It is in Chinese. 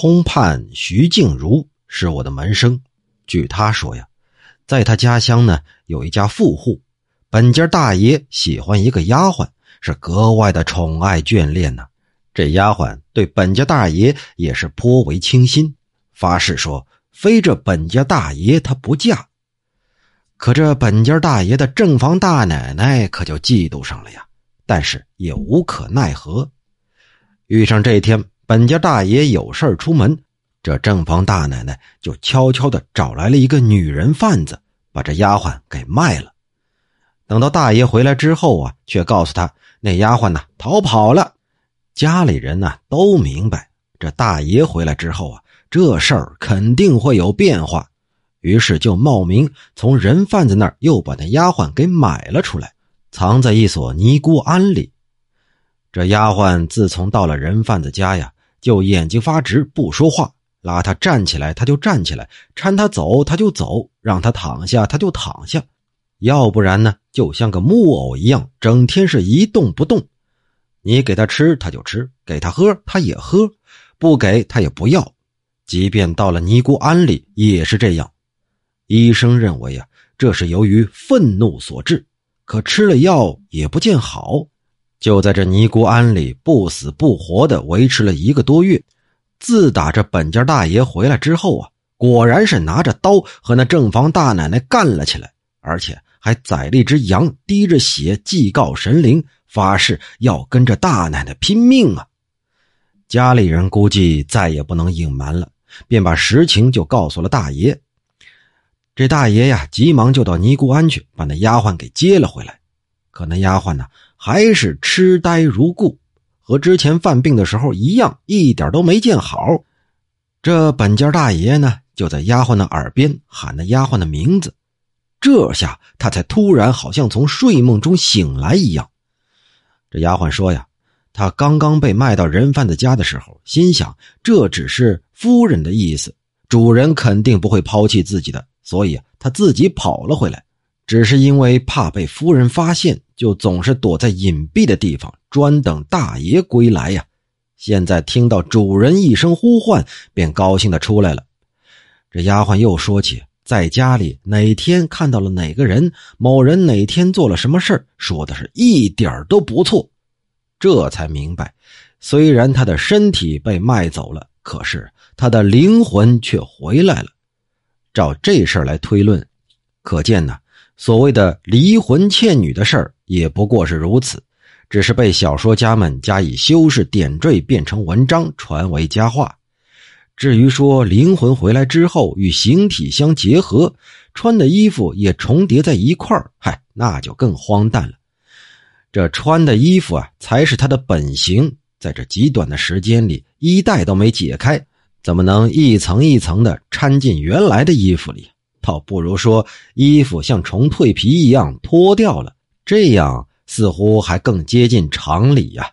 通判徐静茹是我的门生。据他说呀，在他家乡呢有一家富户，本家大爷喜欢一个丫鬟，是格外的宠爱眷恋呢。这丫鬟对本家大爷也是颇为倾心，发誓说非这本家大爷她不嫁。可这本家大爷的正房大奶奶可就嫉妒上了呀，但是也无可奈何。遇上这一天，本家大爷有事出门。这正房大奶奶就悄悄的找来了一个女人贩子，把这丫鬟给卖了。等到大爷回来之后啊，却告诉他那丫鬟呢逃跑了。家里人呢都明白，这大爷回来之后啊，这事儿肯定会有变化，于是就冒名从人贩子那儿又把那丫鬟给买了出来，藏在一所尼姑庵里。这丫鬟自从到了人贩子家呀，就眼睛发直，不说话。拉他站起来，他就站起来；搀他走，他就走；让他躺下，他就躺下。要不然呢，就像个木偶一样，整天是一动不动。你给他吃，他就吃；给他喝，他也喝；不给他也不要。即便到了尼姑庵里，也是这样。医生认为呀，这是由于愤怒所致，可吃了药也不见好。就在这尼姑庵里不死不活的维持了一个多月。自打这本家大爷回来之后啊，果然是拿着刀和那正房大奶奶干了起来，而且还宰了一只羊，滴着血祭告神灵，发誓要跟着大奶奶拼命啊！家里人估计再也不能隐瞒了，便把实情就告诉了大爷。这大爷呀，急忙就到尼姑庵去，把那丫鬟给接了回来。可那丫鬟呢，还是痴呆如故。和之前犯病的时候一样，一点都没见好。这本家大爷呢，就在丫鬟的耳边喊那丫鬟的名字，这下他才突然好像从睡梦中醒来一样。这丫鬟说呀，他刚刚被卖到人贩子家的时候，心想这只是夫人的意思，主人肯定不会抛弃自己的，所以他自己跑了回来。只是因为怕被夫人发现，就总是躲在隐蔽的地方，专等大爷归来呀。现在听到主人一声呼唤，便高兴的出来了。这丫鬟又说起在家里哪天看到了哪个人，某人哪天做了什么事说的是一点都不错。这才明白，虽然他的身体被卖走了，可是他的灵魂却回来了。照这事儿来推论，可见呢。所谓的离魂倩女的事儿也不过是如此，只是被小说家们加以修饰点缀，变成文章传为佳话。至于说灵魂回来之后与形体相结合，穿的衣服也重叠在一块儿，嗨，那就更荒诞了。这穿的衣服啊，才是他的本形，在这极短的时间里，衣带都没解开，怎么能一层一层的掺进原来的衣服里？倒不如说，衣服像虫蜕皮一样脱掉了，这样似乎还更接近常理呀。